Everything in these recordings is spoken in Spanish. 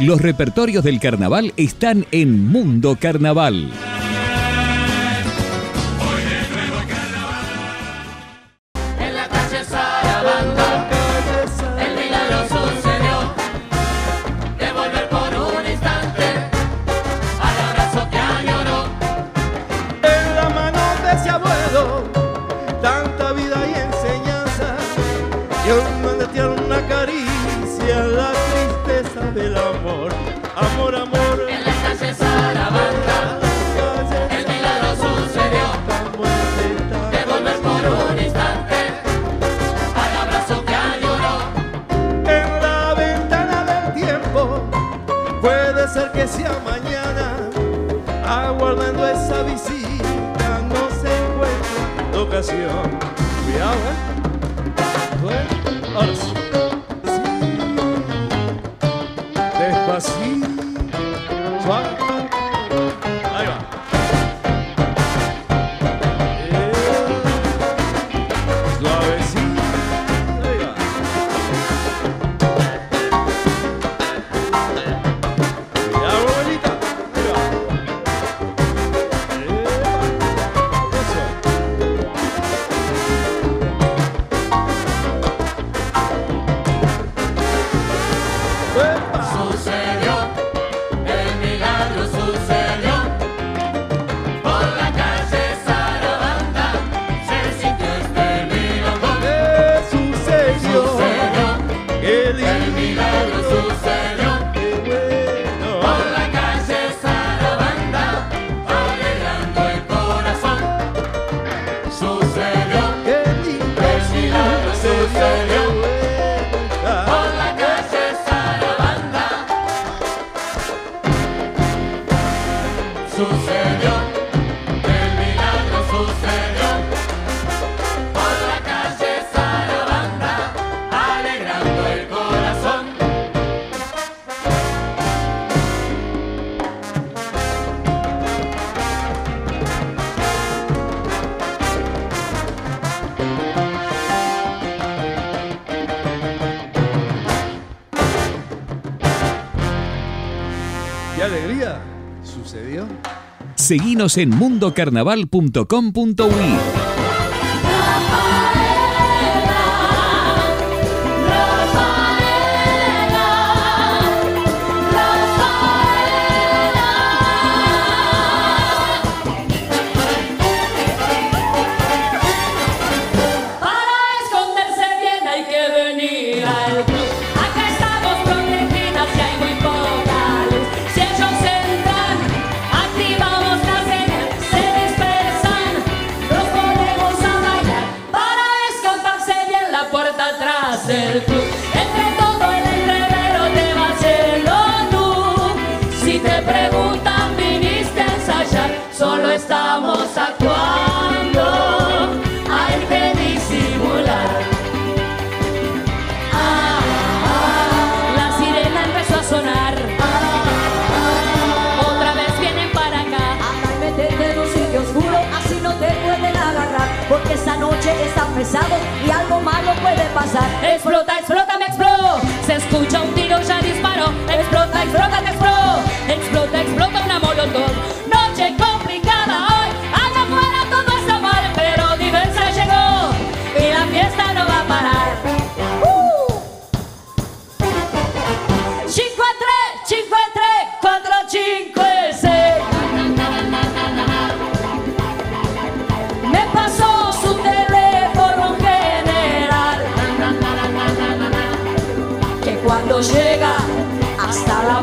Los repertorios del carnaval están en Mundo Carnaval. amor, amor. En la calle Salamanca, el milagro sucedió. De volver por un instante al abrazo que añoró. En la ventana del tiempo, puede ser que sea mañana, aguardando esa visita, no se encuentra ocasión. Cuidado, ¿eh? Ahora. Seguinos en mundocarnaval.com.uy. puede pasar. Explota, explota, me explotó. Se escucha un tiro, ya disparó. Explota, explota, te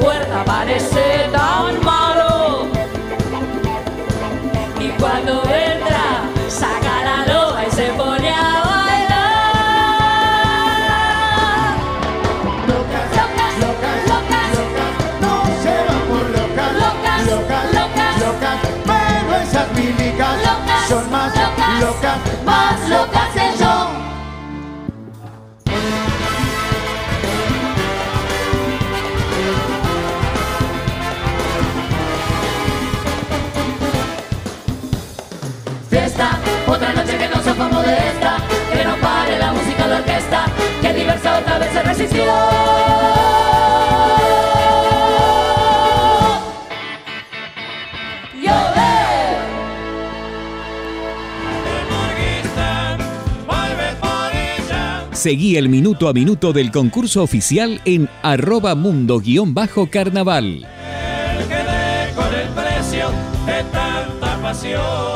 puerta parece tan malo. Y cuando entra, saca la loja y se pone a bailar. Locas, locas, locas, locas, locas, no se locas, locas, locas, locas, locas, pero esas son más locas más locas. fiesta, otra noche que no sopa modesta, que no pare la música, la orquesta, que diversa otra vez se resistió. Seguí el minuto a minuto del concurso oficial en arroba mundo-carnaval. El que con el precio de tanta pasión.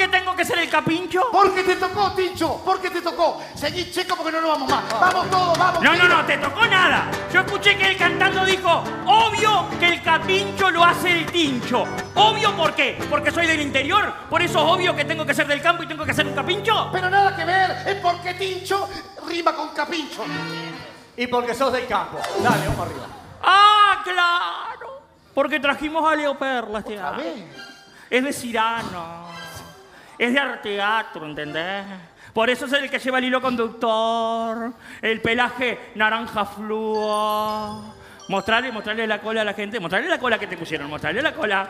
¿Yo por qué tengo que ser el capincho? Porque te tocó, Tincho, porque te tocó. Seguí checo porque no nos vamos más. Vamos todos, vamos. No, no, no, te tocó nada. Yo escuché que él cantando dijo, obvio que el capincho lo hace el tincho. ¿Obvio por qué? Porque soy del interior. Por eso es obvio que tengo que ser del campo y tengo que ser un capincho. Pero nada que ver, es porque Tincho rima con capincho. Y porque sos del campo. Dale, vamos arriba. Ah, claro. Porque trajimos a Leo Perla este año. Es de Cirano. Es de arteatro, ¿entendés? Por eso es el que lleva el hilo conductor, el pelaje naranja fluo. Mostrarle, mostrarle la cola a la gente, mostrarle la cola que te pusieron, mostrarle la cola.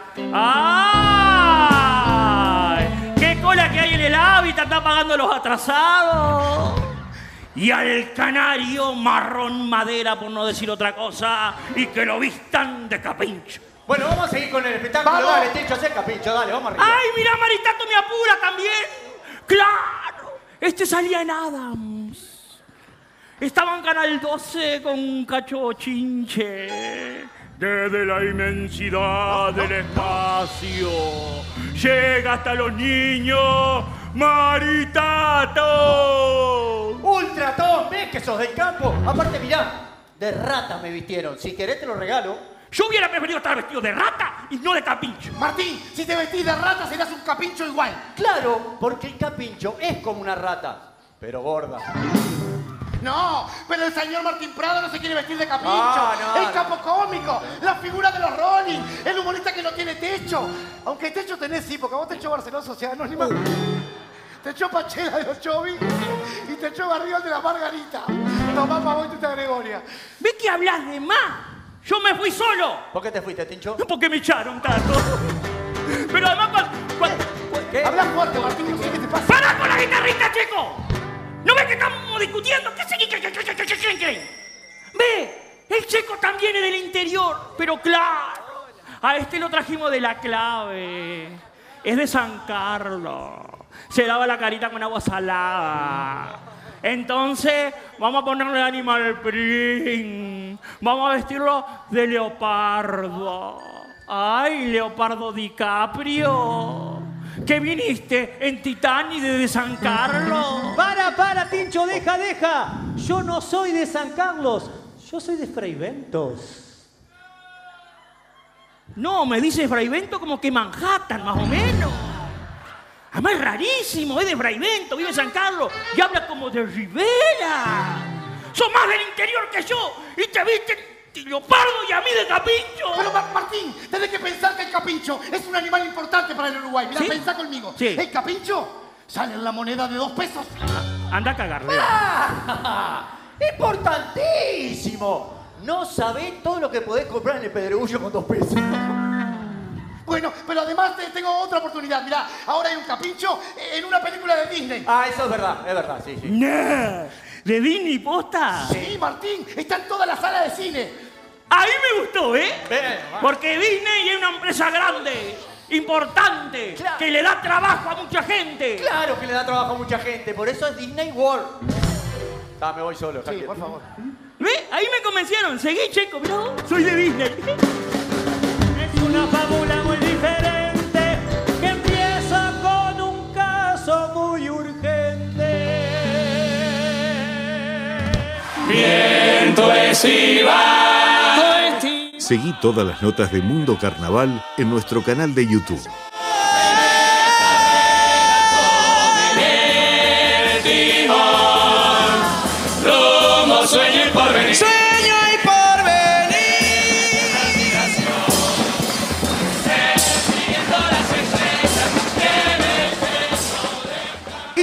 ¡Ay! ¡Qué cola que hay en el hábitat! Está pagando los atrasados. Y al canario marrón madera, por no decir otra cosa, y que lo vistan de capincho. Bueno, vamos a seguir con el espectáculo. Vamos. Dale, Tincho, sé capincho, dale, vamos arriba. ¡Ay, mira, Maritato me apura también! ¡Claro! Este salía en Adams. Estaba en Canal 12 con un cacho chinche. Desde la inmensidad del espacio llega hasta los niños Maritato. Ultra, todos ves que sos del campo. Aparte, mirá, de rata me vistieron. Si querés te lo regalo. Yo hubiera preferido estar vestido de rata y no de capincho. Martín, si te vestís de rata serás un capincho igual. Claro, porque el capincho es como una rata, pero gorda. No, pero el señor Martín Prado no se quiere vestir de capincho. Ah, no, el no. capo cómico, la figura de los Rolling, el humorista que no tiene techo. Aunque techo tenés sí, porque vos te echó Barcelona Sociedad Anónima. Te echó Pachela de los Chovis y te echó Barriol de la Margarita. Tomá pa' vos y tita Gregoria. ¿Ves que hablas de más? Yo me fui solo. ¿Por qué te fuiste, Tincho? Porque me echaron tanto. Pero además, cuando, cuando- ¿Qué? Habla fuerte, Martín, no sé qué te pasa. ¡Para con la guitarrita, chico! ¿No ves que estamos discutiendo? ¿Qué se qué? Ve, el checo también es del interior, pero claro, a este lo trajimos de la clave. Es de San Carlos. Se lava la carita con agua salada. Entonces, vamos a ponerle animal print. Vamos a vestirlo de leopardo. ¡Ay, Leopardo DiCaprio! ¿Qué viniste en Titanic desde San Carlos? Para, para, Tincho, deja, deja. Yo no soy de San Carlos, yo soy de Freiventos. No, me dice Fraivento como que Manhattan, más o menos. Además es rarísimo, es de Fraivento, vive en San Carlos y habla como de Rivera. Sos más del interior que yo y te viste leopardo y a mí de capincho. Pero Mar- Martín, tenés que pensar que el capincho es un animal importante para el Uruguay. Mira, ¿Sí? pensá conmigo. Sí. El capincho sale en la moneda de dos pesos. Anda a cagarle. ¡Importantísimo! No sabés todo lo que podés comprar en el pedregullo con dos pesos. Bueno, pero además te- tengo otra oportunidad. Mirá, ahora hay un capincho en una película de Disney. Ah, eso es verdad, es verdad, sí, sí. Nah, ¿De Disney posta? Sí, Martín, está en toda la sala de cine. Ahí me gustó, ¿eh? Porque Disney es una empresa grande, importante, Claro. que le da trabajo a mucha gente. Claro que le da trabajo a mucha gente, por eso es Disney World. Ah, me voy solo, Sí, Javier. por favor. ¿Ve? Ahí me convencieron. Seguí, checo, mirá. Soy de Disney. Es una fábula muy diferente que empieza con un caso muy urgente. Seguí todas las notas de Mundo Carnaval en nuestro canal de YouTube.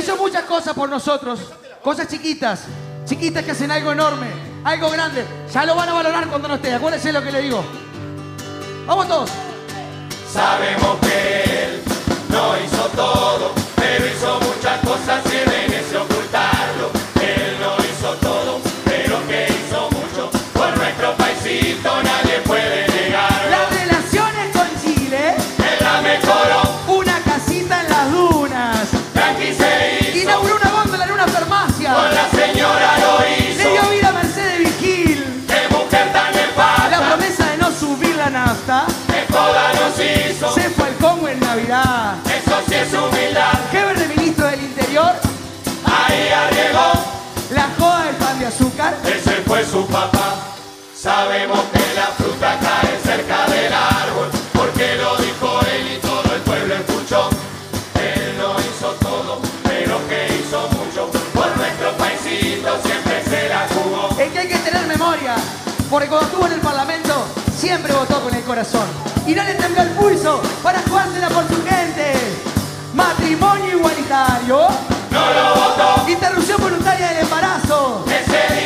Hizo muchas cosas por nosotros. Cosas chiquitas. Chiquitas que hacen algo enorme. Algo grande. Ya lo van a valorar cuando no esté. Acuérdense lo que le digo. Vamos todos. Sabemos que él no hizo todo, Ese fue su papá. Sabemos que la fruta cae cerca del árbol, porque lo dijo él y todo el pueblo escuchó. Él no hizo todo, pero que hizo mucho. Por nuestro paisito siempre se la jugó. Es que hay que tener memoria, porque cuando estuvo en el Parlamento siempre votó con el corazón. Y no le tembló el pulso para jugársela por su gente. Matrimonio igualitario. No lo votó. Interrupción voluntaria del embarazo. Ese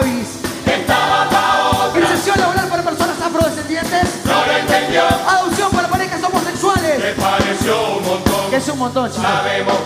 cannabis. Estaba pa' otra. Inserción laboral para personas afrodescendientes. No lo entendió. Adopción para parejas homosexuales. Le pareció un montón. Que es un montón, chicos. Sabemos